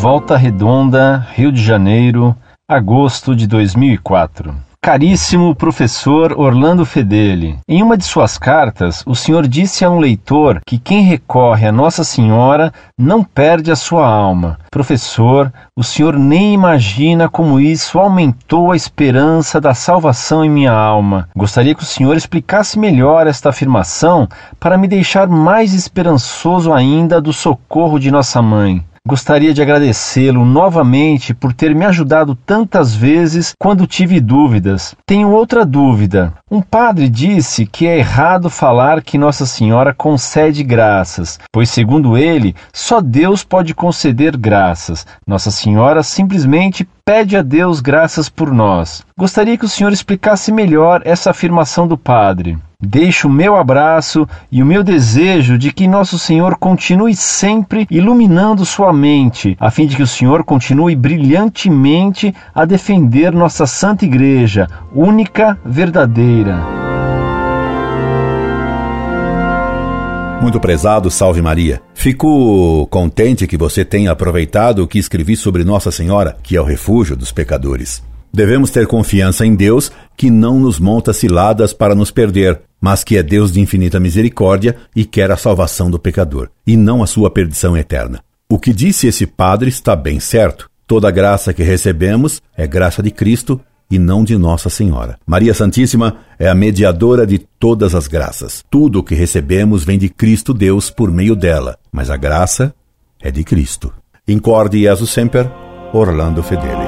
Volta Redonda, Rio de Janeiro, agosto de 2004. Caríssimo professor Orlando Fedeli, em uma de suas cartas, o senhor disse a um leitor que quem recorre a Nossa Senhora não perde a sua alma. Professor, o senhor nem imagina como isso aumentou a esperança da salvação em minha alma. Gostaria que o senhor explicasse melhor esta afirmação para me deixar mais esperançoso ainda do socorro de nossa mãe. Gostaria de agradecê-lo novamente por ter me ajudado tantas vezes quando tive dúvidas. Tenho outra dúvida. Um padre disse que é errado falar que Nossa Senhora concede graças, pois, segundo ele, só Deus pode conceder graças. Nossa Senhora simplesmente pede a Deus graças por nós. Gostaria que o senhor explicasse melhor essa afirmação do padre. Deixo o meu abraço e o meu desejo de que Nosso Senhor continue sempre iluminando sua mente, a fim de que o Senhor continue brilhantemente a defender nossa Santa Igreja, única, verdadeira. Muito prezado, salve Maria. Fico contente que você tenha aproveitado o que escrevi sobre Nossa Senhora, que é o refúgio dos pecadores. Devemos ter confiança em Deus, que não nos monta ciladas para nos perder, mas que é Deus de infinita misericórdia e quer a salvação do pecador, e não a sua perdição eterna. O que disse esse padre está bem certo. Toda graça que recebemos é graça de Cristo e não de Nossa Senhora. Maria Santíssima é a mediadora de todas as graças. Tudo o que recebemos vem de Cristo Deus por meio dela, mas a graça é de Cristo. Incorde Jesus Semper, Orlando Fedeli.